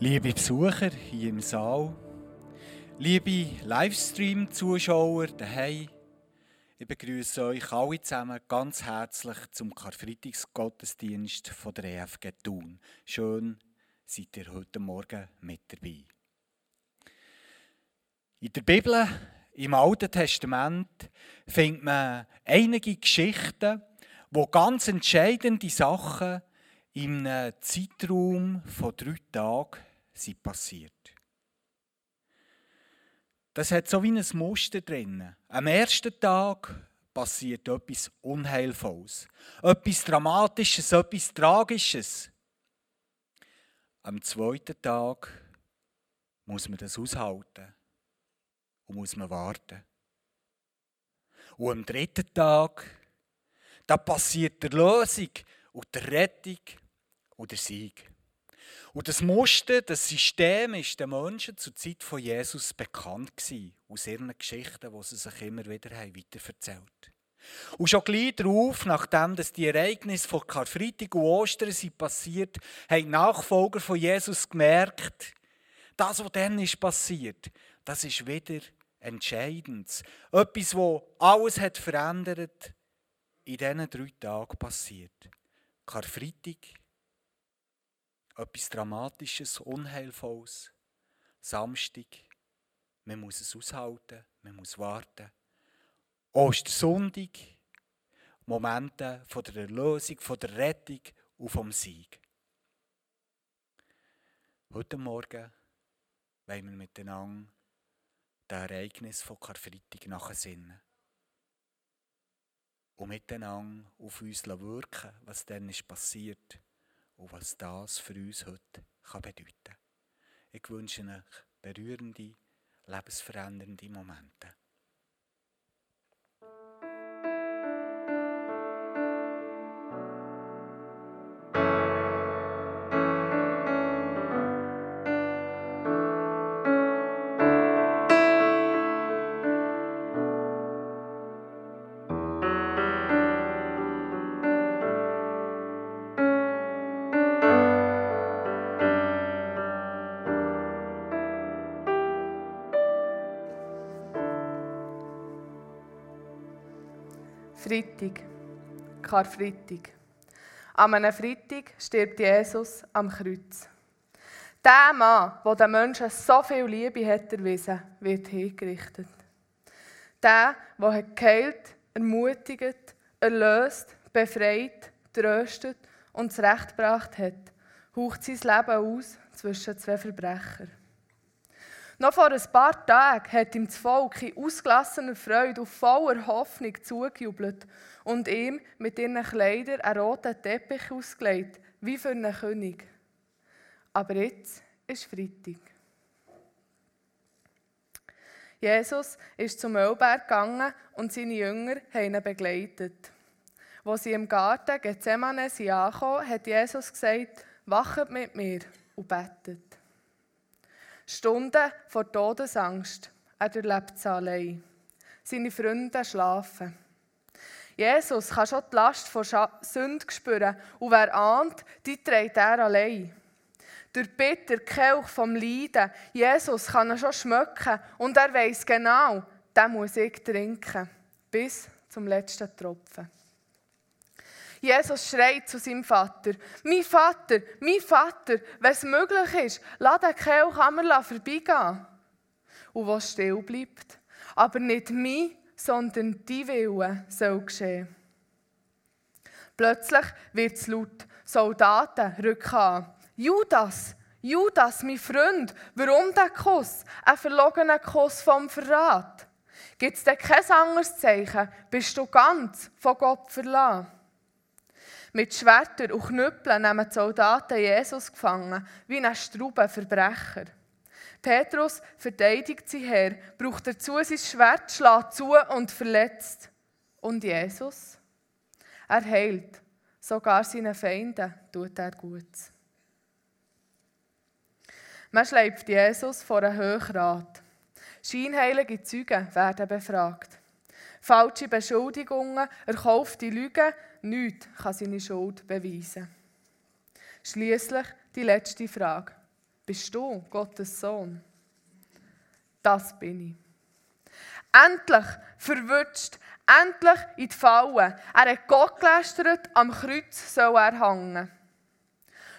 Liebe Besucher hier im Saal, liebe Livestream-Zuschauer daheim, ich begrüße euch alle zusammen ganz herzlich zum Karfreitagsgottesdienst von der EFG Thun. Schön, seid ihr heute Morgen mit dabei. In der Bibel, im Alten Testament, findet man einige Geschichten, wo ganz entscheidende Sachen in einem Zeitraum von drei Tagen sind passiert. Das hat so wie ein Muster drin. Am ersten Tag passiert etwas Unheilvolles, etwas Dramatisches, etwas Tragisches. Am zweiten Tag muss man das aushalten und muss man warten. Und am dritten Tag, da passiert der Lösung und der Rettung und der Sieg. Und das Muster, das System ist den Menschen zur Zeit von Jesus bekannt gewesen, aus ihren Geschichten, die sie sich immer wieder haben weiterverzählt Und schon gleich darauf, nachdem dass die Ereignisse von Karfreitag und Ostern sind passiert, haben die Nachfolger von Jesus gemerkt, das, was dann ist passiert, das ist wieder entscheidend. Etwas, was alles hat verändert, in diesen drei Tagen passiert. Karfreitag, etwas Dramatisches, Unheilvolles. Samstag, man muss es aushalten, man muss warten. Ostersonntag, Momente von der Erlösung, von der Rettung und vom Sieg. Heute Morgen wollen wir miteinander das Ereignis von Karfreitag nachsinnen. Und miteinander auf uns wirken, was dann ist passiert und was das für uns heute bedeuten kann. Ich wünsche euch berührende, lebensverändernde Momente. Freitag, Karfreitag. An einem Freitag stirbt Jesus am Kreuz. Der Mann, der den Menschen so viel Liebe hat erwiesen, wird hingerichtet. Der, der geheilt, ermutigt, erlöst, befreit, tröstet und zurechtgebracht hat, haucht sein Leben aus zwischen zwei Verbrechern. Noch vor ein paar Tagen hat ihm das Volk in ausgelassener Freude und voller Hoffnung zugejubelt und ihm mit ihren Kleidern einen roten Teppich ausgelegt, wie für einen König. Aber jetzt ist Freitag. Jesus ist zum Ölberg gegangen und seine Jünger haben ihn begleitet. Wo sie im Garten Gethsemane ankamen, hat Jesus gesagt, wachet mit mir und betet. Stunden vor Todesangst. Er erlebt es allein. Seine Freunde schlafen. Jesus kann schon die Last von Sünde spüren und wer ahnt, die trägt er allein. Durch bitter Kelch vom Leiden, Jesus kann er schon schmecken und er weiß genau, den muss ich trinken. Bis zum letzten Tropfen. Jesus schreit zu seinem Vater, mein Vater, mein Vater, wenn es möglich ist, lass den einmal vorbeigehen. Und was still bleibt. Aber nicht mein, sondern die Wille soll geschehen. Plötzlich wird es laut. Soldaten rücken an. Judas, Judas, mein Freund, warum der Kuss? Ein verlogener Kuss vom Verrat. Gibt es denn kein anderes Zeichen? Bist du ganz von Gott verlassen? Mit Schwertern und Knüppeln nehmen die Soldaten Jesus gefangen, wie ein Strauben Verbrecher. Petrus verteidigt sie her, braucht dazu sein Schwert, schlägt zu und verletzt. Und Jesus? Er heilt. Sogar seinen Feinden tut er gut. Man schleift Jesus vor einen Höchrat. Scheinheilige Zeugen werden befragt. Falsche Beschuldigungen, erkaufte Lügen, nichts kann seine Schuld beweisen. Schließlich die letzte Frage. Bist du Gottes Sohn? Das bin ich. Endlich verwünscht, endlich in die Falle. Er hat Gott gelästert, am Kreuz soll er hängen.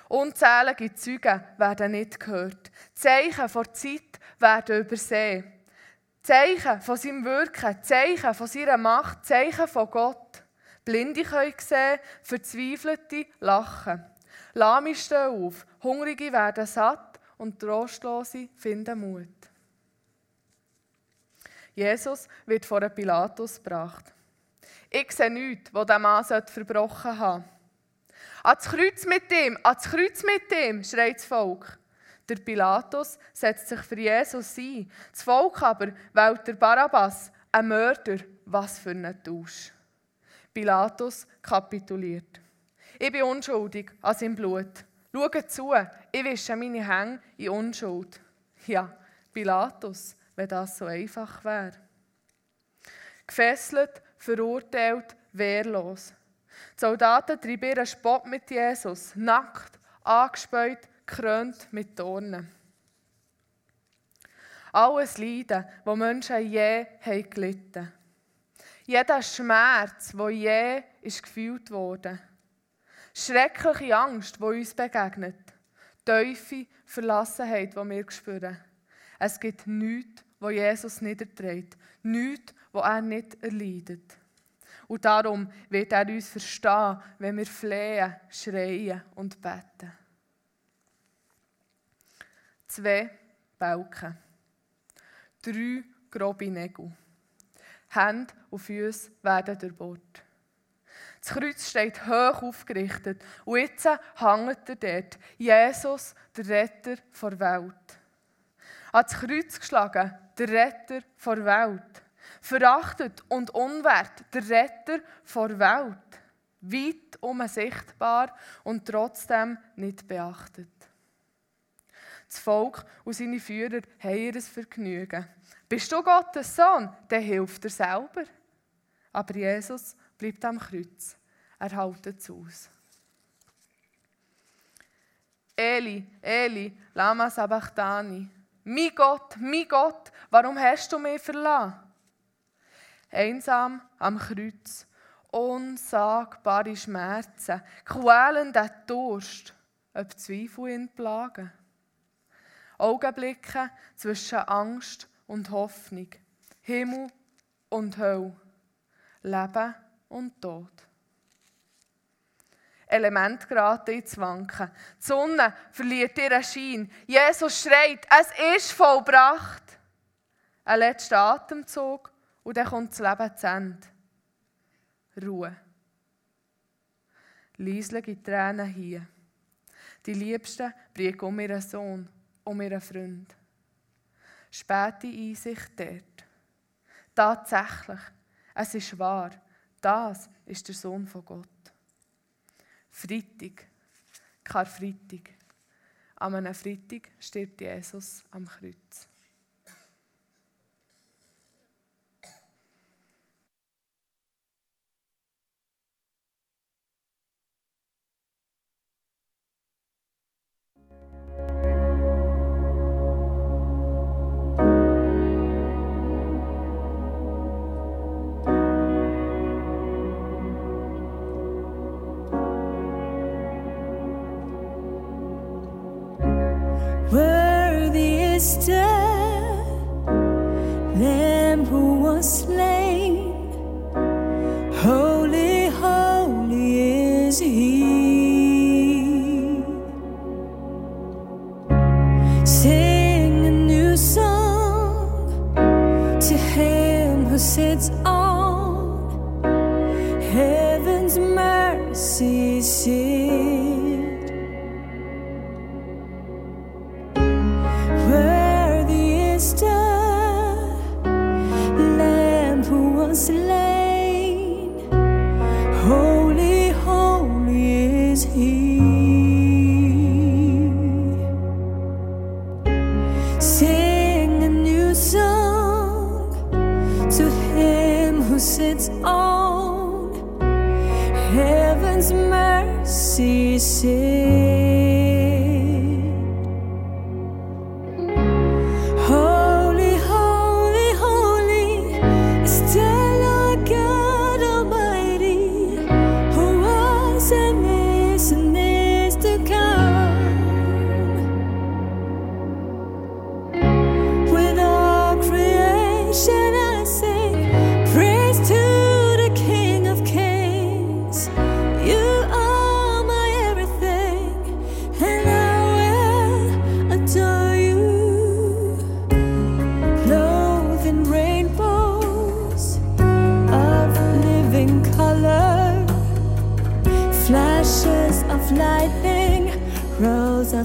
Unzählige Zeugen werden nicht gehört. Zeichen von Zeit werden übersehen. Zeichen von seinem Wirken, Zeichen von seiner Macht, Zeichen von Gott. Blinde können sehen, Verzweifelte lachen. Lahme stehen auf, Hungrige werden satt und Trostlose finden Mut. Jesus wird vor einen Pilatus gebracht. Ich sehe nichts, was dieser Mann verbrochen haben sollte. Ans Kreuz mit ihm, ans Kreuz mit ihm, schreit das Volk. Der Pilatus setzt sich für Jesus ein. Das Volk aber wählt der Barabbas, ein Mörder. Was für ein Tausch. Pilatus kapituliert. Ich bin unschuldig an seinem Blut. Schaut zu, ich wische meine Hände in Unschuld. Ja, Pilatus, wenn das so einfach wäre. Gefesselt, verurteilt, wehrlos. Die Soldaten treiben ihren Spott mit Jesus, nackt, angespäut, gekrönt mit Dornen. Alles Leiden, das Menschen je haben gelitten Jeder Schmerz, der je ist gefühlt wurde. Schreckliche Angst, die uns begegnet. Tiefe Verlassenheit, die wir spüren. Es gibt nichts, wo Jesus niederträgt. Nichts, wo er nicht erleidet. Und darum wird er uns verstehen, wenn wir flehen, schreien und beten. Zwei Balken. Drei grobe Nägel. Hände und Füße werden durchbohrt. Das Kreuz steht hoch aufgerichtet und jetzt hängt er dort. Jesus, der Retter der Welt. An das Kreuz geschlagen, der Retter der Welt. Verachtet und unwert, der Retter der Welt. Weit um sichtbar und trotzdem nicht beachtet. Das Volk und seine Führer haben ihr Vergnügen. Bist du Gottes Sohn, dann hilft er selber. Aber Jesus bleibt am Kreuz. Er hält es aus. Eli, Eli, lama sabachthani. Mein Gott, mein Gott, warum hast du mich verlassen? Einsam am Kreuz, unsagbare Schmerzen, quälender Durst, ob Zweifel ihn plagen. Augenblicke zwischen Angst und Hoffnung, Himmel und Hölle, Leben und Tod. Element geraten ins Wanken. Die Sonne verliert ihren Schein. Jesus schreit, es ist vollbracht. Ein letzter Atemzug und dann kommt das Leben zu Ende. Ruhe. Leislich in Tränen hier. Die Liebsten bringen um ihren Sohn um ihren Freund. Späte Einsicht dort. Tatsächlich, es ist wahr, das ist der Sohn von Gott. Freitag, Karfreitag. An einem Freitag stirbt Jesus am Kreuz. its own. Heaven's mercy sings.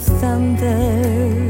thunder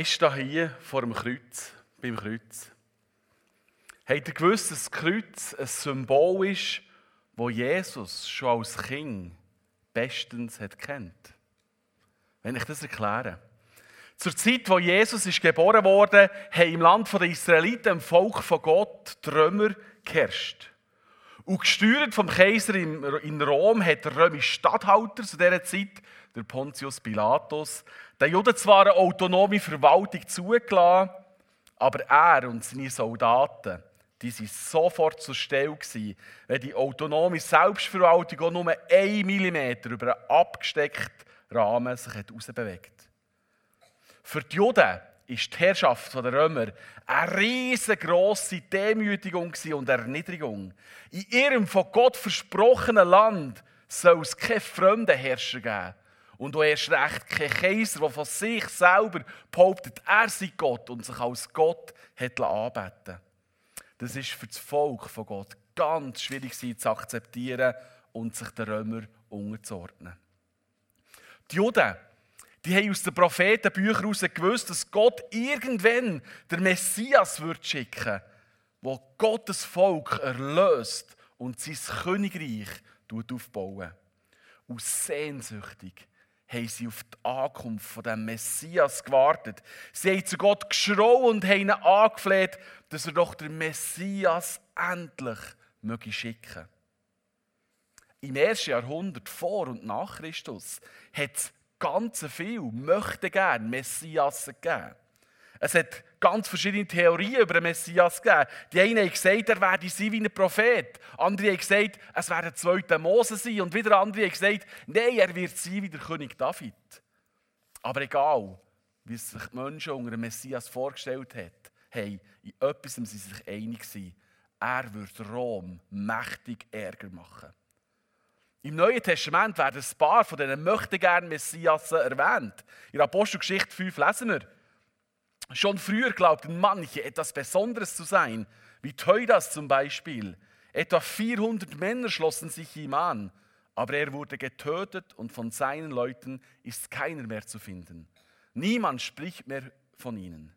Ich stehe hier vor dem Kreuz, beim Kreuz. Habt ihr gewusst, dass das Kreuz ein Symbol ist, wo Jesus schon als Kind bestens kennt? Wenn ich das erkläre. Zur Zeit, wo Jesus ist geboren wurde, haben im Land der Israeliten, im Volk von Gott, Römer geherrscht. Und gesteuert vom Kaiser in in Rom hat der römische Statthalter zu dieser Zeit, der Pontius Pilatus, den Juden zwar eine autonome Verwaltung zugelassen, aber er und seine Soldaten, die waren sofort zur Stelle gewesen, wenn die autonome Selbstverwaltung auch nur einen Millimeter über einen abgesteckten Rahmen sich hat rausbewegt. Für die Juden war die Herrschaft der Römer eine riesengroße Demütigung und Erniedrigung. In ihrem von Gott versprochenen Land soll es keine fremden Herrscher geben. Und auch erst recht kein Kaiser, der von sich selber behauptet, er sei Gott und sich als Gott hat anbeten Das ist für das Volk von Gott ganz schwierig zu akzeptieren und sich den Römer unterzuordnen. Die Juden, die haben aus den Prophetenbüchern heraus gewusst, dass Gott irgendwann den Messias wird schicken wo Gottes Volk erlöst und sein Königreich aufbauen. Und sehnsüchtig haben sie auf die Ankunft von dem Messias gewartet. Sie haben zu Gott geschrauen und haben ihn angefleht, dass er doch den Messias endlich möge schicken Im ersten Jahrhundert vor und nach Christus hat es ganz viel möchte gern Messias gegeben. Es hat ganz verschiedene Theorien über den Messias gegeben. Die einen haben gesagt, er werde sein wie ein Prophet. Andere haben gesagt, es werde der zweite Mose sein. Und wieder andere haben gesagt, nein, er wird sein wie der König David. Aber egal, wie sich die Menschen unter dem Messias vorgestellt haben, hey, in etwas sind sie sich einig gewesen. Er wird Rom mächtig Ärger machen. Im Neuen Testament werden ein paar von diesen möchten gerne Messias erwähnt. In Apostelgeschichte 5 lesen wir, Schon früher glaubten manche, etwas Besonderes zu sein, wie Teudas zum Beispiel. Etwa 400 Männer schlossen sich ihm an, aber er wurde getötet und von seinen Leuten ist keiner mehr zu finden. Niemand spricht mehr von ihnen.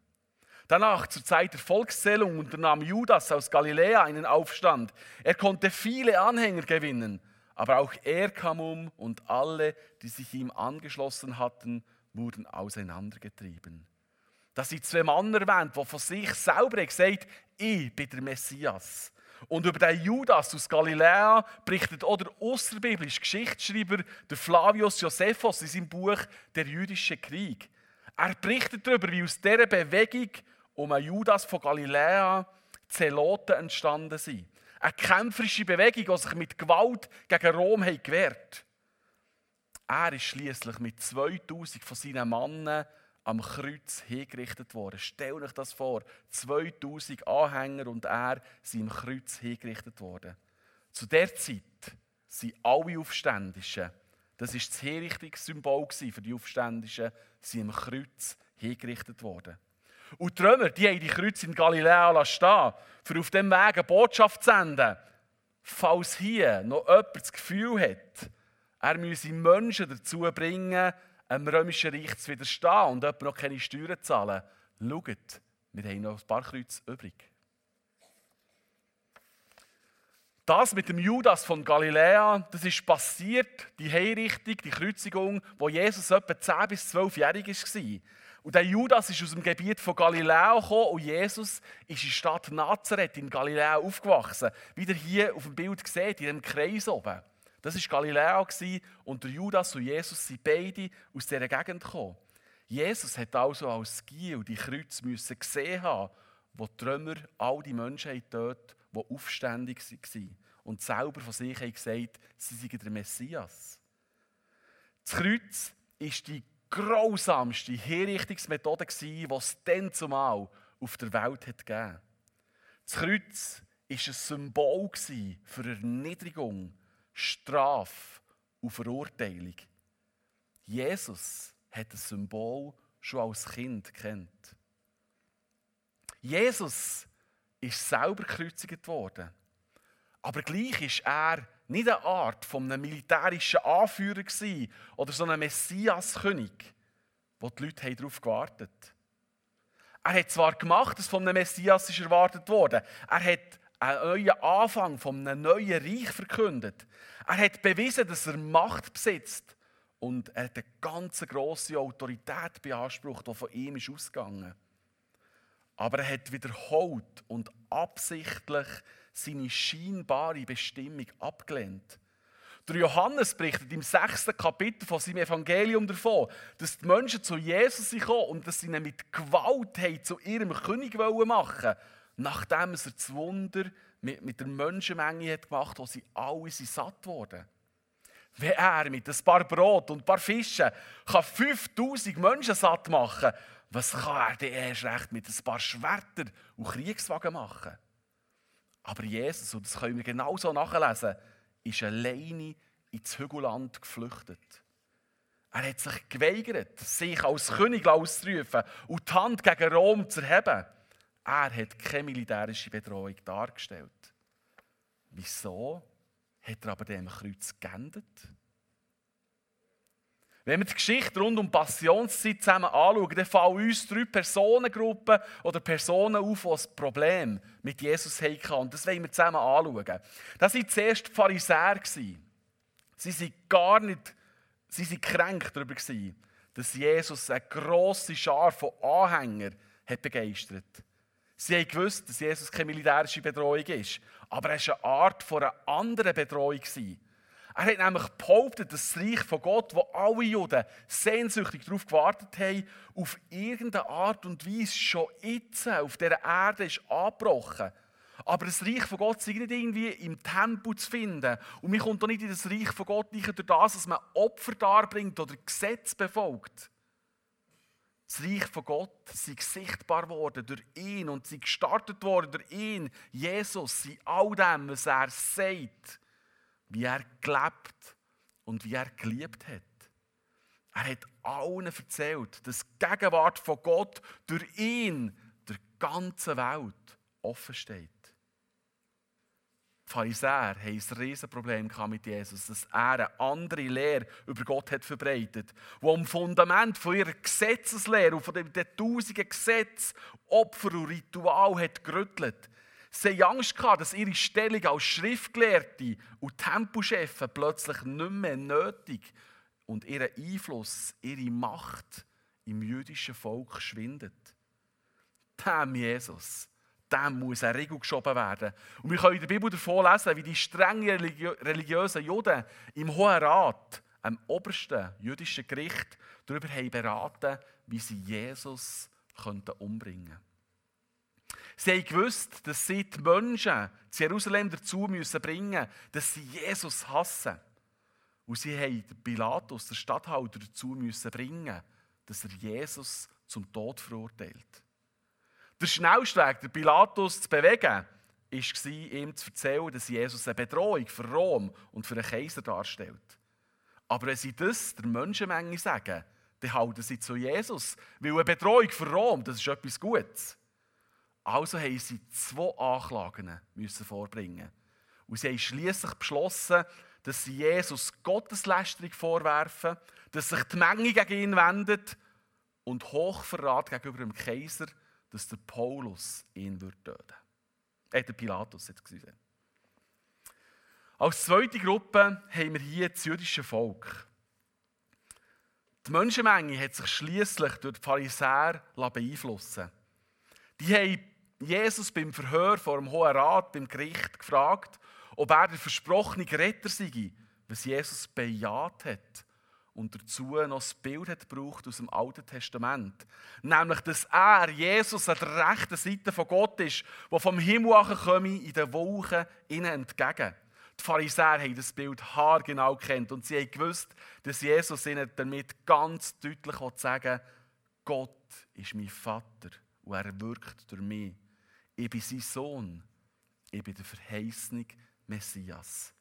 Danach, zur Zeit der Volkszählung, unternahm Judas aus Galiläa einen Aufstand. Er konnte viele Anhänger gewinnen, aber auch er kam um und alle, die sich ihm angeschlossen hatten, wurden auseinandergetrieben. Das sind zwei Männer erwähnt, die von sich selber gesagt haben, ich bin der Messias. Und über den Judas aus Galiläa berichtet auch der außerbiblische Geschichtsschreiber der Flavius Josephus in seinem Buch Der jüdische Krieg. Er berichtet darüber, wie aus dieser Bewegung um einen Judas von Galiläa Zeloten entstanden sind. Eine kämpferische Bewegung, die sich mit Gewalt gegen Rom gewehrt Er ist schließlich mit 2000 von seinen Männern am Kreuz hingerichtet worden. Stell euch das vor. 2000 Anhänger und er sind am Kreuz hingerichtet worden. Zu der Zeit sind alle Aufständischen, das ist das Hinrichtungssymbol für die Aufständischen, sind am Kreuz hingerichtet worden. Und die Römer, die haben die Kreuz in Galiläa stehen, für auf dem Weg eine Botschaft zu senden. falls hier noch jemand das Gefühl hat, er müsse Menschen dazu bringen, einem römischen Reich zu widerstehen und jemand noch keine Steuern zahlen, schaut, wir haben noch ein paar Kreuze übrig. Das mit dem Judas von Galiläa, das ist passiert, die Heimrichtung, die Kreuzigung, wo Jesus etwa 10 bis 12-jährig war. Und der Judas ist aus dem Gebiet von Galiläa gekommen und Jesus ist in der Stadt Nazareth in Galiläa aufgewachsen. Wie ihr hier auf dem Bild seht, in dem Kreis oben. Das war Galiläa und Judas und Jesus sind beide aus dieser Gegend gekommen. Jesus hat also als Giel die Kreuz müssen gesehen haben, wo die Römer all die Menschen dort, die aufständig waren und selber von sich haben gesagt, sie seien der Messias. Das Kreuz ist die grausamste Hinrichtungsmethode, die es dann zumal auf der Welt hat Das Kreuz war ein Symbol für Erniedrigung, Strafe und Verurteilung. Jesus hat das Symbol schon als Kind kennt. Jesus ist selber gekreuzigt worden. Aber gleich war er nicht eine Art von einem militärischen Anführer oder so einem Messiaskönig, wo die Leute darauf gewartet haben. Er hat zwar gemacht, dass von einem Messias ist erwartet wurde. Er hat einen neuen Anfang von einem neuen Reich verkündet. Er hat bewiesen, dass er Macht besitzt. Und er hat eine ganz grosse Autorität beansprucht, die von ihm ist ausgegangen. Aber er hat wiederholt und absichtlich seine scheinbare Bestimmung abgelehnt. Der Johannes berichtet im sechsten Kapitel von seinem Evangelium davon, dass die Menschen zu Jesus gekommen und dass sie ihn mit Gewalt zu ihrem König machen wollten, nachdem er das Wunder mit, mit der Menschenmenge hat gemacht hat, wo sie alle sind satt wurden. Wenn er mit ein paar Brot und ein paar Fischen kann 5000 Menschen satt machen was kann er denn erst recht mit ein paar Schwertern und Kriegswagen machen? Aber Jesus, und das können wir genauso nachlesen, ist alleine ins Hügelland geflüchtet. Er hat sich geweigert, sich als König auszurufen und die Hand gegen Rom zu erheben. Er hat keine militärische Bedrohung dargestellt. Wieso hat er aber dem Kreuz geendet? Wenn wir die Geschichte rund um Passionszeit zusammen anschauen, dann fallen uns drei Personengruppen oder Personen auf, die ein Problem mit Jesus hatten. Und das wollen wir zusammen anschauen. Das waren zuerst die Pharisäer. Sie waren gar nicht, sie waren kränkt darüber, dass Jesus eine grosse Schar von Anhängern hat begeistert Sie haben gewusst, dass Jesus keine militärische Bedrohung ist, aber er war eine Art von einer anderen Bedrohung. Er hat nämlich behauptet, dass das Reich von Gott, wo alle Juden sehnsüchtig darauf gewartet haben, auf irgendeine Art und Weise schon jetzt auf dieser Erde ist angebrochen. Aber das Reich von Gott sei nicht irgendwie im Tempel zu finden. Und man kommt auch nicht in das Reich von Gott durch das, dass man Opfer darbringt oder Gesetz befolgt. Das Reich von Gott sei sichtbar worden durch ihn und sei gestartet worden durch ihn, Jesus, in all dem, was er sagt wie er gelebt und wie er geliebt hat. Er hat allen erzählt, dass die Gegenwart von Gott durch ihn der ganzen Welt offen steht. Pharisäer haben ein Riesenproblem mit Jesus, dass er eine andere Lehre über Gott hat verbreitet, die am Fundament von ihrer Gesetzeslehre und von den tausenden Gesetzen, Opfer und Ritual hat gerüttelt. Sie hatten Angst, dass ihre Stellung als Schriftgelehrte und Tempochefin plötzlich nicht mehr nötig und ihr Einfluss, ihre Macht im jüdischen Volk schwindet. Dem Jesus, dem muss eine Regel geschoben werden. Und wir können in der Bibel davon lesen, wie die strengen religiösen Juden im Hohen Rat, am obersten jüdischen Gericht, darüber haben beraten, wie sie Jesus umbringen könnten. Sie haben gewusst, dass sie die Menschen zu Jerusalem dazu müssen bringen dass sie Jesus hassen. Und sie haben Pilatus, den Statthalter, dazu müssen bringen, dass er Jesus zum Tod verurteilt. Der schnellste Weg, den Pilatus zu bewegen, war, ihm zu erzählen, dass Jesus eine Bedrohung für Rom und für den Kaiser darstellt. Aber wenn sie das der Menschenmenge sagen, dann halten sie zu Jesus. Weil eine Bedrohung für Rom, das ist etwas Gutes. Also haben sie zwei Anklagen müssen vorbringen. Und sie haben schließlich beschlossen, dass sie Jesus Gotteslästerung vorwerfen, dass sich die Menge gegen ihn wendet und Hochverrat gegenüber dem Kaiser, dass der Paulus ihn töten äh, der Pilatus jetzt gesehen. Als zweite Gruppe haben wir hier das jüdische Volk. Die Menschenmenge hat sich schließlich durch die Pharisäer beeinflussen. Die haben Jesus beim Verhör vor dem Hohen Rat, beim Gericht, gefragt, ob er der versprochene Retter sei, was Jesus bejaht hat und dazu noch das Bild hat gebraucht aus dem Alten Testament. Nämlich, dass er, Jesus, an der rechten Seite von Gott ist, der vom Himmel komme, in den Wolken ihnen entgegen. Die Pharisäer haben das Bild haargenau kennt und sie haben gewusst, dass Jesus ihnen damit ganz deutlich sagen will, Gott ist mein Vater und er wirkt durch mich. Ich bin sein Sohn. Ich bin der verheißene Messias.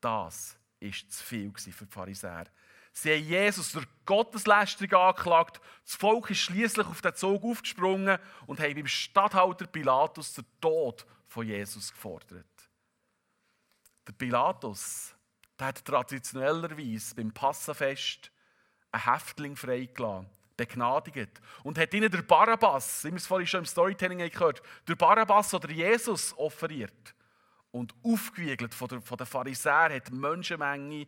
Das war zu viel für die Pharisäer. Sie haben Jesus durch Gotteslästerung angeklagt. Das Volk ist schließlich auf den Zug aufgesprungen und haben beim Statthalter Pilatus den Tod von Jesus gefordert. Der Pilatus der hat traditionellerweise beim Passafest einen Häftling freigelassen, begnadigt und hat ihnen der Barabbas, wie wir es vorhin schon im Storytelling gehört der Barabbas oder Jesus offeriert. Und aufgewiegelt von der, den Pharisäern hat Menschenmenge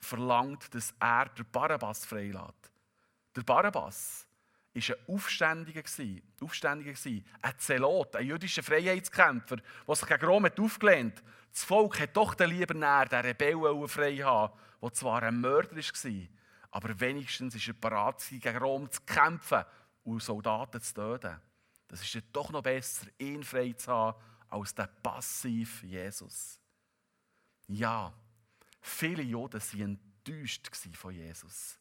verlangt, dass er der Barabbas freilässt. Der Barabbas war ein Aufständiger, Aufständiger ein Zelot, ein jüdischer Freiheitskämpfer, der sich gegen Rom aufgelehnt hat. Das Volk hat doch den lieber näher den Rebellen frei haben, der zwar ein Mörder war, aber wenigstens war er bereit, gegen Rom zu kämpfen und Soldaten zu töten. Das ist doch noch besser, ihn frei zu haben, als der passiv Jesus. Ja, viele Juden waren enttäuscht von Jesus.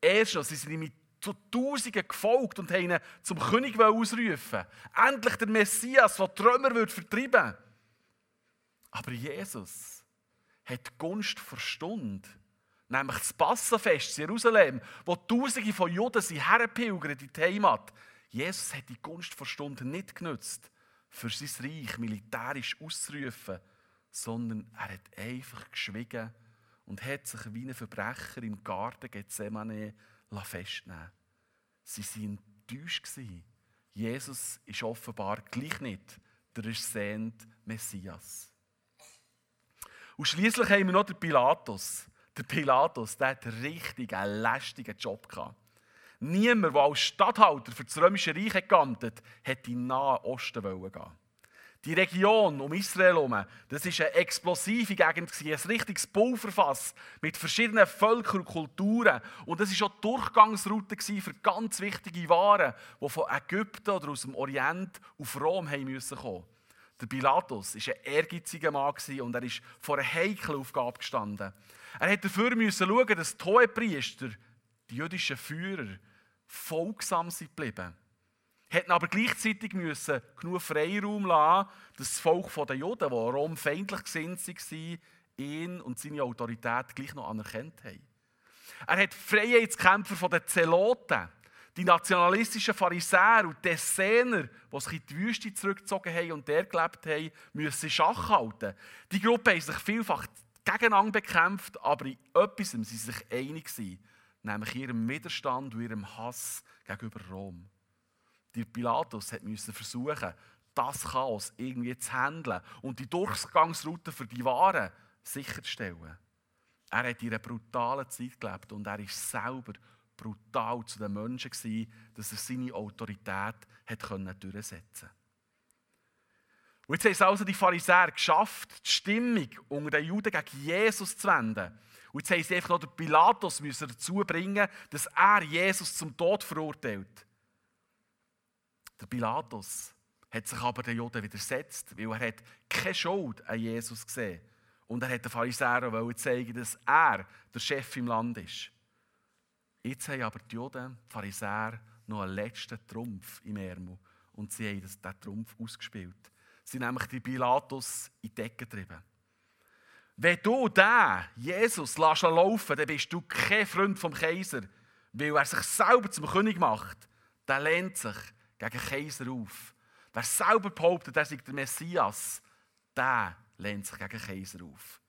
Erst noch, sie sind ihm zu Tausenden gefolgt und haben ihn zum König ausrufen. Endlich der Messias, der Römer wird vertreiben Aber Jesus hat die Gunst vor Stunde, nämlich das Passafest in Jerusalem, wo Tausende von Juden sie herpilgern in die Heimat. Jesus hat die Gunst vor Stunde nicht genutzt, für sein Reich militärisch auszurufen, sondern er hat einfach geschwiegen und hat sich wie ein Verbrecher im Garten Gethsemane festnehmen Sie waren enttäuscht. Jesus ist offenbar gleich nicht der ersehnte Messias. Und schließlich haben wir noch den Pilatus. Der Pilatus, der hat richtig einen lästigen Job gehabt. Niemand, der als Statthalter für das Römische Reich geamtet hat, in den Nahen Osten gehen. Die Region um Israel herum, das war eine explosive Gegend, ein richtiges Pulverfass mit verschiedenen Völkern und Kulturen. Und das war auch die Durchgangsroute für ganz wichtige Waren, die von Ägypten oder aus dem Orient auf Rom kommen mussten. Der Pilatus war ein ehrgeiziger Mann und er ist vor einer heiklen Aufgabe gestanden. Er musste dafür schauen, dass die Hohepriester, die jüdischen Führer, folgsam sind geblieben hätten aber gleichzeitig müssen genug Freiraum lassen, dass das Volk der Juden, die Rom feindlich gesinnt waren, ihn und seine Autorität gleich noch anerkannt haben. Er hat Freiheitskämpfer den Zeloten, die nationalistischen Pharisäer und die Essener, die sich in die Wüste zurückgezogen haben und der gelebt haben, müssen Schach halten. Die Gruppe haben sich vielfach gegeneinander bekämpft, aber in etwas sind sie sich einig nämlich ihrem Widerstand und ihrem Hass gegenüber Rom. Der Pilatus musste versuchen, das Chaos irgendwie zu handeln und die Durchgangsroute für die Waren sicherzustellen. Er hat in einer brutalen Zeit gelebt und er war selber brutal zu den Menschen, gewesen, dass er seine Autorität hat durchsetzen konnte. Jetzt haben es also die Pharisäer geschafft, die Stimmung unter den Juden gegen Jesus zu wenden. Und jetzt haben sie einfach noch den Pilatus dazu bringen, dass er Jesus zum Tod verurteilt. Der Pilatus hat sich aber den Juden widersetzt, weil er hat keine Schuld an Jesus gesehen Und er hat den Pharisäern zeigen, dass er der Chef im Land ist. Jetzt haben aber die Juden, die Pharisäer, noch einen letzten Trumpf im Ärmel. Und sie haben diesen Trumpf ausgespielt. Sie haben nämlich die Pilatus in die Decke getrieben. Wenn du den, Jesus, lässt laufen dann bist du kein Freund vom Kaiser, weil er sich selber zum König macht. Der lehnt sich gegen Kaiser auf. Wer selber behauptet, er sei der Messias, der lehnt sich gegen Kaiser auf.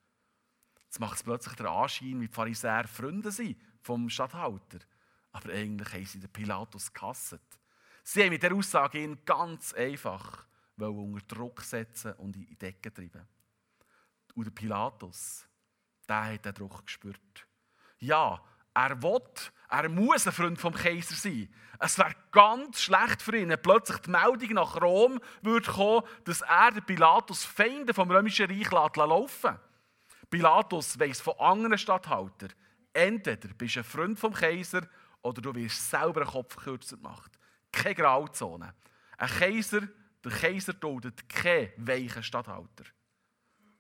Jetzt macht es plötzlich den Anschein, wie die Pharisäer Freunde sind vom Statthalter. Aber eigentlich haben sie den Pilatus gehasst. Sie haben mit dieser Aussage ihn ganz einfach unter Druck setzen und in die Decke treiben. Und der Pilatus, der hat den Druck gespürt. Ja, er will, er muss ein Freund vom Kaiser sein. Es wäre ganz schlecht für ihn, wenn plötzlich die Meldung nach Rom würde kommen, dass er den Pilatus Feinde vom römischen Reich laufen Pilatus weiss von anderen Statthaltern, entweder bist du ein Freund vom Kaiser oder du wirst selber einen Kopf kürzer gemacht. Keine Grauzone. Ein Kaiser, der Kaiser duldet keinen weichen Statthalter.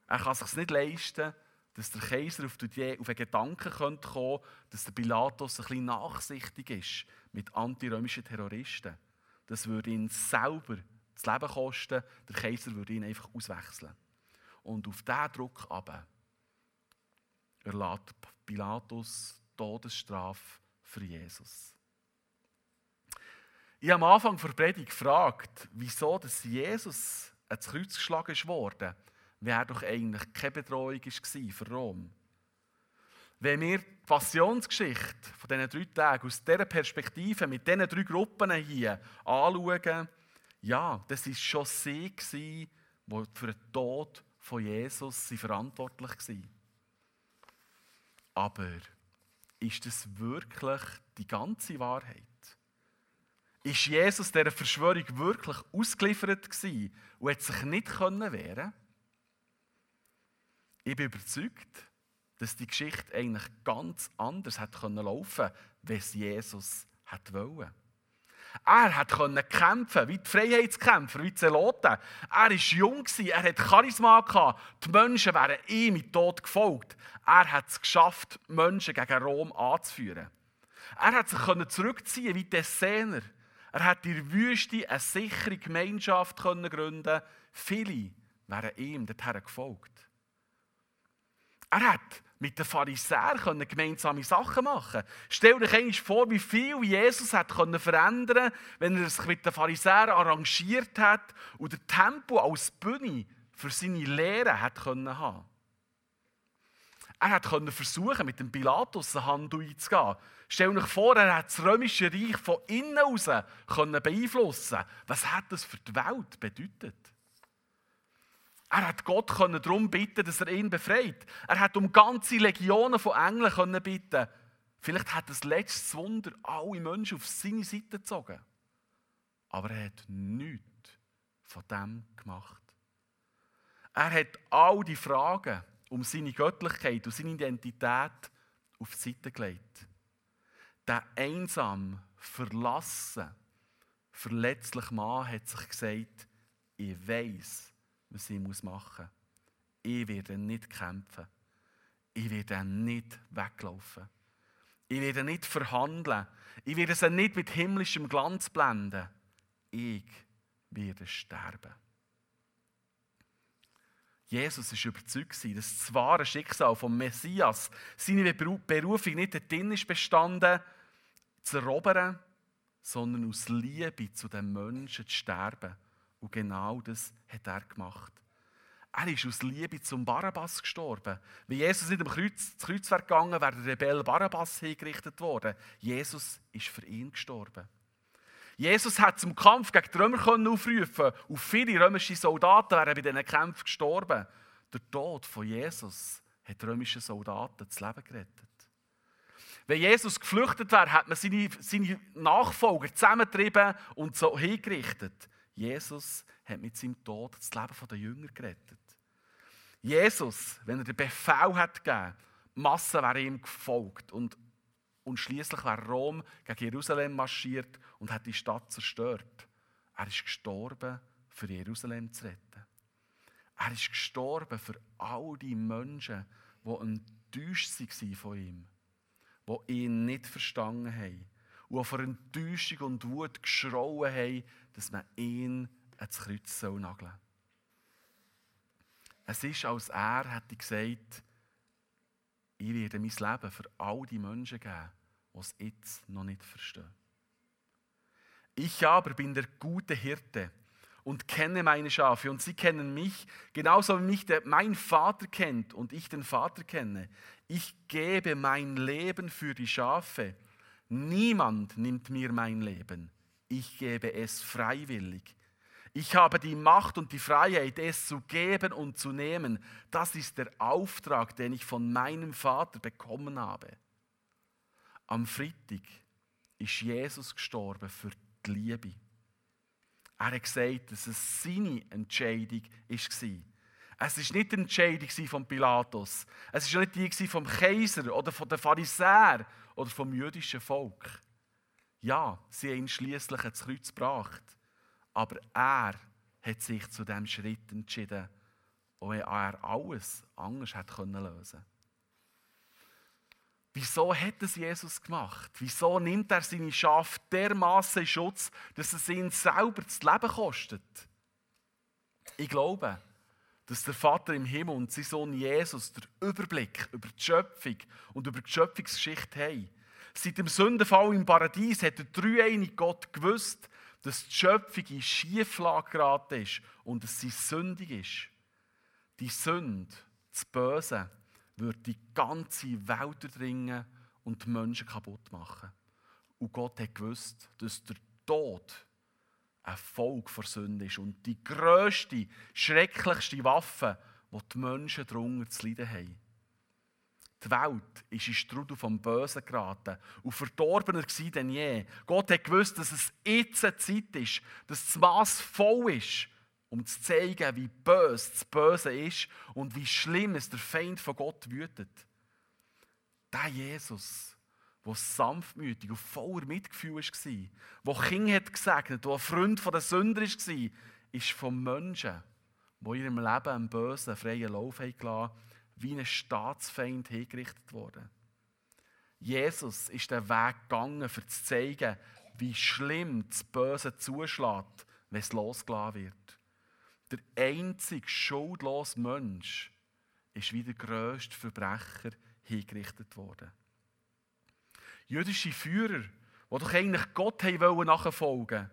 Er kann es sich nicht leisten, dass der Kaiser auf, einen Gedanken kommen könnte, dass der Pilatus ein bisschen nachsichtig ist mit antirömischen Terroristen. Das würde ihn selber das Leben kosten. Der Kaiser würde ihn einfach auswechseln. Und auf diesen Druck aber erlässt Pilatus Todesstrafe für Jesus. Ich habe am Anfang der Predigt gefragt, wieso dass Jesus ans Kreuz geschlagen ist er doch eigentlich keine Bedrohung für Rom. Wenn wir die Passionsgeschichte von diesen drei Tagen aus dieser Perspektive mit diesen drei Gruppen hier anschauen, ja, das war schon sie, die für den Tod von Jesus verantwortlich waren. Aber ist das wirklich die ganze Wahrheit? Ist Jesus dieser Verschwörung wirklich ausgeliefert gewesen und hat sich nicht wehren können? Ich bin überzeugt, dass die Geschichte eigentlich ganz anders hätte laufen können, wenn es Jesus hätte wollen. Er hat können kämpfen, wie die Freiheitskämpfer, wie die Zeloten. Er war jung, er hatte Charisma. Gehabt. Die Menschen wären ihm mit Tod gefolgt. Er hat es geschafft, Menschen gegen Rom anzuführen. Er hat sich zurückziehen wie die Essener. Er hat in der Wüste eine sichere Gemeinschaft gründen Viele wären ihm dorthin gefolgt. Er hat mit den Pharisäern gemeinsame Sachen machen Stell dir einmal vor, wie viel Jesus hat verändern wenn er sich mit den Pharisäern arrangiert hat und der Tempo als Bühne für seine Lehre hat haben Er hat versuchen, mit dem Pilatus eine Hand einzugehen. Stell dir vor, er hat das römische Reich von innen aus beeinflussen Was hat das für die Welt bedeutet? Er hat Gott darum bitten, dass er ihn befreit. Er hat um ganze Legionen von Engeln bitten. Vielleicht hat das letzte Wunder alle Menschen auf seine Seite gezogen. Aber er hat nichts von dem gemacht. Er hat all die Fragen um seine Göttlichkeit und seine Identität auf die Seite gelegt. Der einsam, verlassen, verletzliche Mann hat sich gesagt, ich weiß, was ich machen muss. Ich werde nicht kämpfen. Ich werde nicht weglaufen. Ich werde nicht verhandeln. Ich werde sie nicht mit himmlischem Glanz blenden. Ich werde sterben. Jesus war überzeugt, dass das wahre Schicksal vom Messias, seine Berufung nicht darin ist bestanden, zu erobern, sondern aus Liebe zu den Menschen zu sterben und genau das hat er gemacht. Er ist aus Liebe zum Barabbas gestorben. Wenn Jesus nicht am Kreuz, ins Kreuz wäre gegangen, wäre der Rebell Barabbas hingerichtet worden. Jesus ist für ihn gestorben. Jesus hat zum Kampf gegen die Römer aufrufen und viele römische Soldaten wären bei diesen Kämpfen gestorben. Der Tod von Jesus hat römische Soldaten das Leben gerettet. Wenn Jesus geflüchtet wäre, hat man seine, seine Nachfolger zusammengetrieben und so hingerichtet. Jesus hat mit seinem Tod das Leben der Jünger gerettet. Jesus, wenn er den Befehl hat gegeben, die Massen wären ihm gefolgt und, und schließlich wäre Rom gegen Jerusalem marschiert und hat die Stadt zerstört. Er ist gestorben, für Jerusalem zu retten. Er ist gestorben für all die Menschen, die enttäuscht waren von ihm, die ihn nicht verstanden haben und vor Enttäuschung und Wut geschrauen haben, dass man ihn ans Kreuz soll nageln soll. Es ist, als er hätte gesagt, ich werde mein Leben für all die Menschen geben, die es jetzt noch nicht verstehen. Ich aber bin der gute Hirte und kenne meine Schafe und sie kennen mich, genauso wie mich der, mein Vater kennt und ich den Vater kenne. Ich gebe mein Leben für die Schafe. Niemand nimmt mir mein Leben. Ich gebe es freiwillig. Ich habe die Macht und die Freiheit, es zu geben und zu nehmen. Das ist der Auftrag, den ich von meinem Vater bekommen habe. Am Freitag ist Jesus gestorben für die Liebe. Er hat gesagt, dass es seine Entscheidung war. Es war nicht die Entscheidung von Pilatus. Es war nicht die vom Kaiser oder von den Pharisäern oder vom jüdischen Volk. Ja, sie haben ihn schliesslich ins Kreuz gebracht. Aber er hat sich zu diesem Schritt entschieden, wo er alles anders hätte lösen können. Wieso hat es Jesus gemacht? Wieso nimmt er seine Schafe dermaßen in Schutz, dass es ihn selber das Leben kostet? Ich glaube, dass der Vater im Himmel und sein Sohn Jesus den Überblick über die Schöpfung und über die Schöpfungsgeschichte haben. Seit dem Sündenfall im Paradies hat der dreieinige Gott gewusst, dass die Schöpfung in Schieflage geraten ist und dass sie sündig ist. Die Sünde, das Böse, wird die ganze Welt durchdringen und die Menschen kaputt machen. Und Gott hat gewusst, dass der Tod ein Folge Sünde ist und die grösste, schrecklichste Waffe, die die Menschen darunter zu leiden haben. Die Welt ist in Strudel vom Bösen geraten und verdorbener gewesen denn je. Gott hat gewusst, dass es jetzt eine Zeit ist, dass das Maß voll ist, um zu zeigen, wie böse das Böse ist und wie schlimm es der Feind von Gott wütet. Der Jesus, der sanftmütig und voller Mitgefühl war, der Kinder hat gesegnet, der ein Freund der Sünder war, ist vom Menschen, die in ihrem Leben einen bösen, freien Lauf haben wie ein Staatsfeind hingerichtet worden. Jesus ist den Weg gegangen, um zu zeigen, wie schlimm das Böse zuschlägt, wenn es losgelassen wird. Der einzige schuldlose Mensch ist wie der grösste Verbrecher hingerichtet worden. Jüdische Führer, die doch eigentlich Gott haben nachfolgen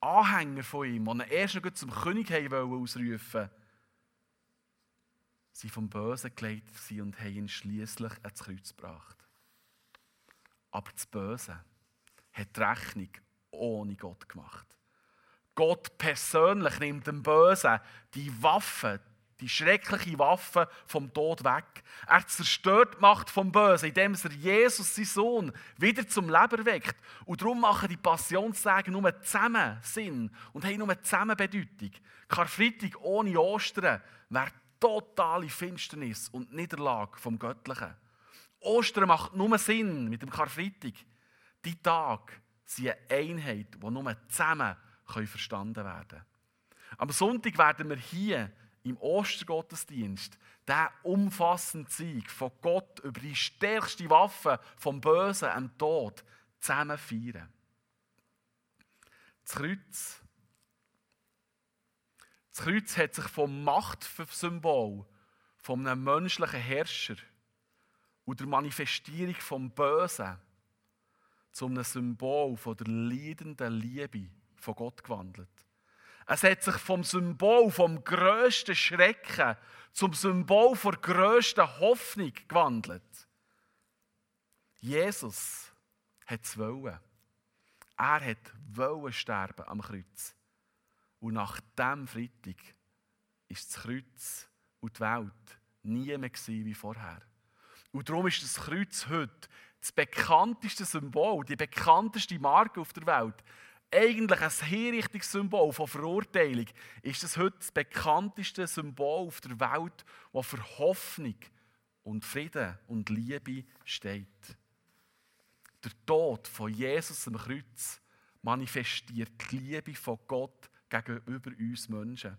Anhänger von ihm, die ihn erst noch zum König haben ausrufen sie vom Bösen geleitet und haben ihn schließlich ans Kreuz gebracht. Aber das Böse hat die Rechnung ohne Gott gemacht. Gott persönlich nimmt dem Bösen die Waffe, die schreckliche Waffe vom Tod weg. Er zerstört die Macht vom Bösen, indem er Jesus, sein Sohn, wieder zum Leben weckt. Und darum machen die Passionstage nur zusammen Sinn und haben nur zusammen Bedeutung. Karfreitag ohne Ostern wäre totale Finsternis und Niederlage vom Göttlichen. Ostern macht nur Sinn mit dem Karfreitag. Die Tage sind eine Einheit, die nur zusammen verstanden werden können. Am Sonntag werden wir hier im Ostergottesdienst der umfassende Sieg von Gott über die stärkste Waffe vom Bösen, dem Tod, zusammen feiern. Das Kreuz das Kreuz hat sich vom Machtsymbol von einem menschlichen Herrscher und der Manifestierung vom Bösen zu einem Symbol von der leidenden Liebe von Gott gewandelt. Es hat sich vom Symbol vom grössten Schrecken zum Symbol der grössten Hoffnung gewandelt. Jesus hat es wollen. Er hat wollen sterben am Kreuz. Und nach dem Freitag ist das Kreuz und die Welt nie mehr wie vorher. Und darum ist das Kreuz heute das bekannteste Symbol, die bekannteste Marke auf der Welt. Eigentlich ein Hinrichtungssymbol von Verurteilung ist das heute das bekannteste Symbol auf der Welt, das für Hoffnung und Frieden und Liebe steht. Der Tod von Jesus am Kreuz manifestiert die Liebe von Gott gegenüber uns Menschen.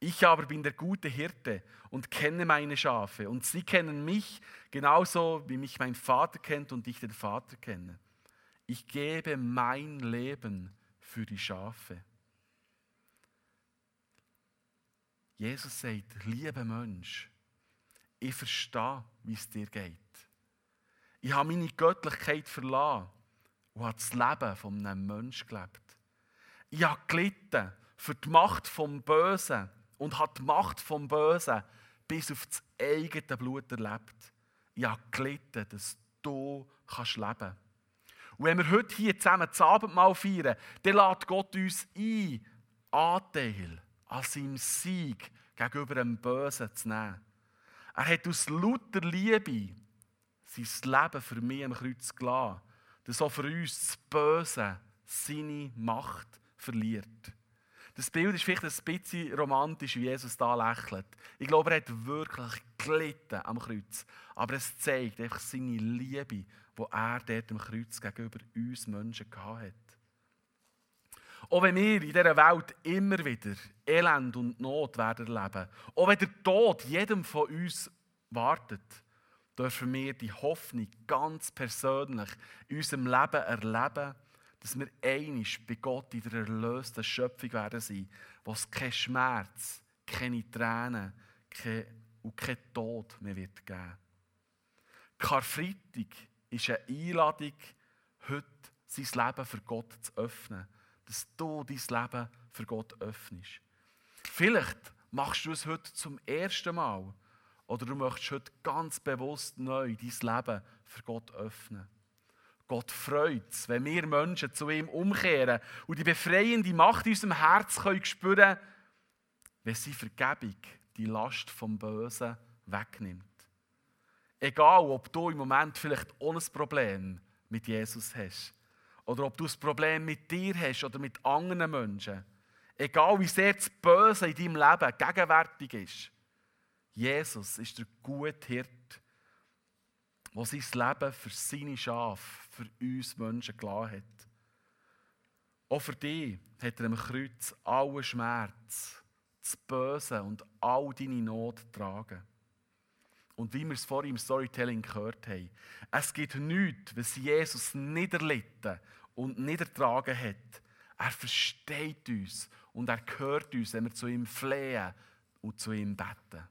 Ich aber bin der gute Hirte und kenne meine Schafe und sie kennen mich genauso wie mich mein Vater kennt und ich den Vater kenne. Ich gebe mein Leben für die Schafe. Jesus sagt, lieber Mensch, ich verstehe, wie es dir geht. Ich habe meine Göttlichkeit verlassen und habe das Leben von einem Menschen gelebt. Ich habe gelitten für die Macht vom Bösen und hat die Macht vom Bösen bis auf das eigene Blut erlebt. Ich habe gelitten, dass du leben kannst. Und wenn wir heute hier zusammen das Abendmahl feiern, dann lädt Gott uns ein, Anteil an seinem Sieg gegenüber dem Bösen zu nehmen. Er hat aus lauter Liebe sein Leben für mich am Kreuz gelassen, dass auch für uns das Böse seine Macht verliert. Das Bild ist vielleicht ein bisschen romantisch, wie Jesus da lächelt. Ich glaube, er hat wirklich gelitten am Kreuz. Aber es zeigt einfach seine Liebe, die er dort am Kreuz gegenüber uns Menschen gehabt hat. Auch wenn wir in dieser Welt immer wieder Elend und Not werden erleben, auch wenn der Tod jedem von uns wartet, dürfen wir die Hoffnung ganz persönlich in unserem Leben erleben, dass wir einig bei Gott in der erlösten Schöpfung werden sein, wo es keinen Schmerz, keine Tränen kein, und kein Tod mehr wird geben. Karfreitag ist eine Einladung, heute sein Leben für Gott zu öffnen. Dass du dein Leben für Gott öffnest. Vielleicht machst du es heute zum ersten Mal. Oder du möchtest heute ganz bewusst neu dein Leben für Gott öffnen. Gott freut es, wenn wir Menschen zu ihm umkehren und die befreiende Macht in unserem Herz können spüren wenn sie Vergebung die Last vom Bösen wegnimmt. Egal, ob du im Moment vielleicht ohne Problem mit Jesus hast oder ob du ein Problem mit dir hast oder mit anderen Menschen. Egal, wie sehr das Böse in deinem Leben gegenwärtig ist. Jesus ist der gute Hirte, der sein Leben für seine Schafe, für uns Menschen gelassen hat. Auch für dich hat er am Kreuz allen Schmerz, das Böse und all deine Not getragen. Und wie wir es vorhin im Storytelling gehört haben, es gibt nichts, was Jesus nicht erlitten und nicht ertragen hat. Er versteht uns und er hört uns, wenn wir zu ihm flehen und zu ihm beten.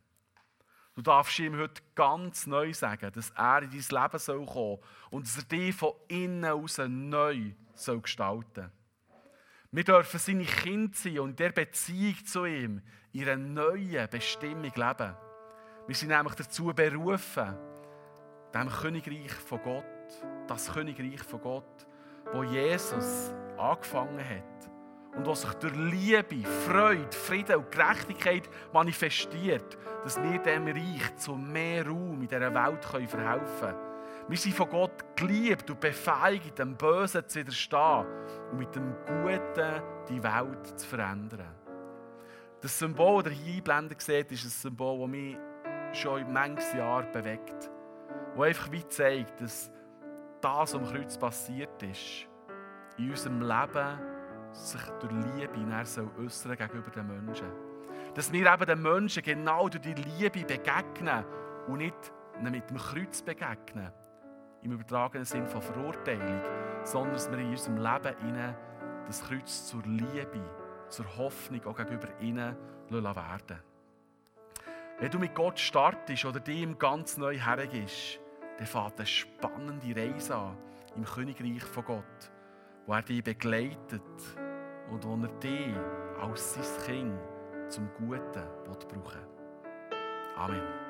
Du darfst ihm heute ganz neu sagen, dass er in dein Leben soll kommen und dass er dich von innen aus neu soll gestalten Wir dürfen seine Kinder sein und in der Beziehung zu ihm in einer neuen Bestimmung leben. Wir sind nämlich dazu berufen, dem Königreich von Gott, das Königreich von Gott, wo Jesus angefangen hat und was sich durch Liebe, Freude, Frieden und Gerechtigkeit manifestiert, dass wir dem Reich zu mehr Raum in dieser Welt verhelfen können. Wir sind von Gott geliebt und befähigt, dem Bösen zu widerstehen und mit dem Guten die Welt zu verändern. Das Symbol, das ihr hier einblenden seht, ist ein Symbol, das mich schon in manches Jahr bewegt. Das einfach wie zeigt, dass das, was am Kreuz passiert ist, in unserem Leben sich durch Liebe näher soll äußern gegenüber den Menschen. Dass wir eben den Menschen genau durch die Liebe begegnen und nicht mit dem Kreuz begegnen. Im übertragenen Sinn von Verurteilung, sondern dass wir in unserem Leben das Kreuz zur Liebe, zur Hoffnung auch gegenüber ihnen werden Wenn du mit Gott startest oder dem ganz neu hergehst, dann fängt eine spannende Reise an im Königreich von Gott, wo er dich begleitet und wo er dich als sein Kind zum Guten brauchen will. Amen.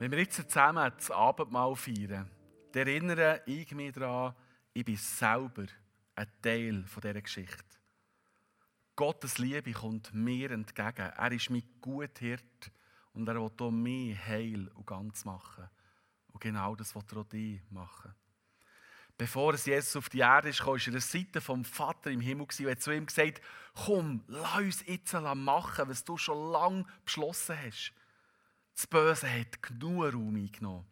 Wenn wir jetzt zusammen das Abendmahl feiern, dann erinnere ich mich daran, ich bin selber ein Teil dieser Geschichte. Gottes Liebe kommt mir entgegen. Er ist mein guter Hirt und er will auch mich heil und ganz machen. Und genau das will er auch dich machen. Bevor es Jesus auf die Erde kam, war er an der Seite vom Vater im Himmel und hat zu ihm gesagt, komm, lass uns jetzt machen, was du schon lange beschlossen hast. Das Böse hat genug Raum eingenommen.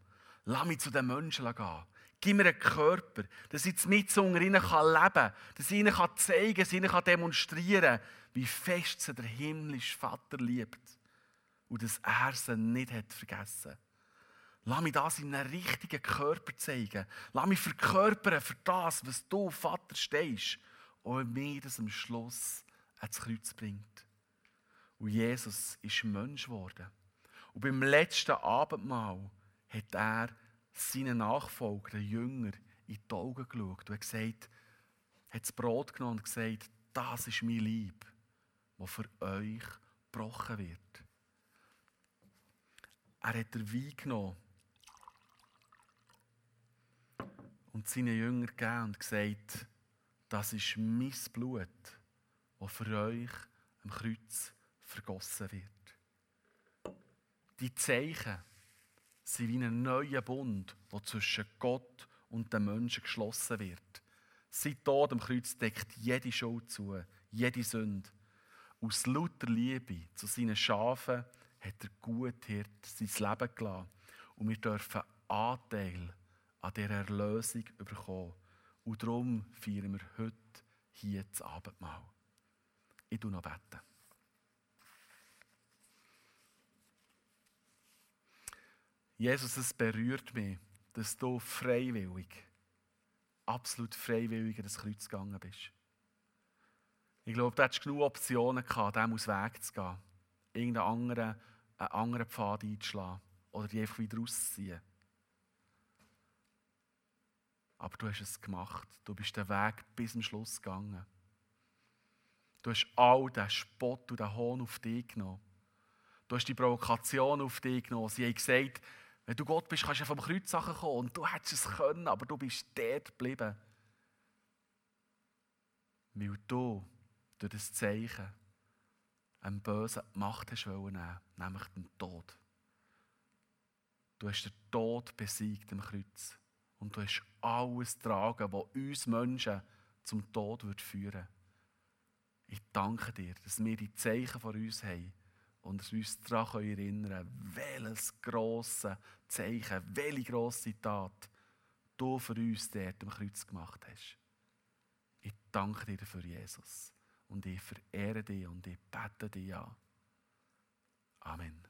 Lass mich zu den Menschen gehen. Gib mir einen Körper, dass ich mit unter ihnen leben kann, dass ich ihnen zeigen kann, dass ich ihnen demonstrieren kann, wie fest sie der himmlische Vater liebt und dass er sie nicht hat vergessen hat. Lass mich das in einem richtigen Körper zeigen. Lass mich verkörpern für das, was du, Vater, stehst. Und mir das am Schluss ans Kreuz bringt. Und Jesus ist Mensch geworden. Und beim letzten Abendmahl hat er seinen Nachfolger, den Jünger, in die Augen geschaut und hat gesagt, hat das Brot genommen und gesagt, das ist mein Lieb, das für euch gebrochen wird. Er hat den Wein genommen und seinen Jünger gegeben und gesagt, das ist mein Blut, das für euch am Kreuz vergossen wird. Die Zeichen sind wie ein neuer Bund, der zwischen Gott und den Menschen geschlossen wird. Sein Tod am Kreuz deckt jede Schuld zu, jede Sünde. Aus lauter Liebe zu seinen Schafen hat er gut Hirt sein Leben gelassen. Und wir dürfen Anteil an dieser Erlösung bekommen. Und darum feiern wir heute hier das Abendmahl. Ich bete noch. Beten. Jesus, es berührt mich, dass du freiwillig, absolut freiwillig an das Kreuz gegangen bist. Ich glaube, du hattest genug Optionen gehabt, dem aus Weg zu gehen, irgendeinen anderen, einen anderen Pfad einzuschlagen oder die einfach wieder rauszuziehen. Aber du hast es gemacht. Du bist den Weg bis zum Schluss gegangen. Du hast all den Spott und den Hohn auf dich genommen. Du hast die Provokation auf dich genommen. Sie haben gesagt, wenn du Gott bist, kannst du vom Kreuz kommen und du hättest es können, aber du bist dort geblieben. Weil du durch das Zeichen einen bösen Macht hast nehmen, nämlich den Tod. Du hast den Tod besiegt am Kreuz. Und du hast alles tragen, was uns Menschen zum Tod führen würde. Ich danke dir, dass wir die Zeichen von uns haben und dass wir uns daran erinnern welches grosse Zeichen, welche grosse Tat du für uns dort am Kreuz gemacht hast. Ich danke dir dafür, Jesus. Und ich verehre dich und ich bete dich an. Amen.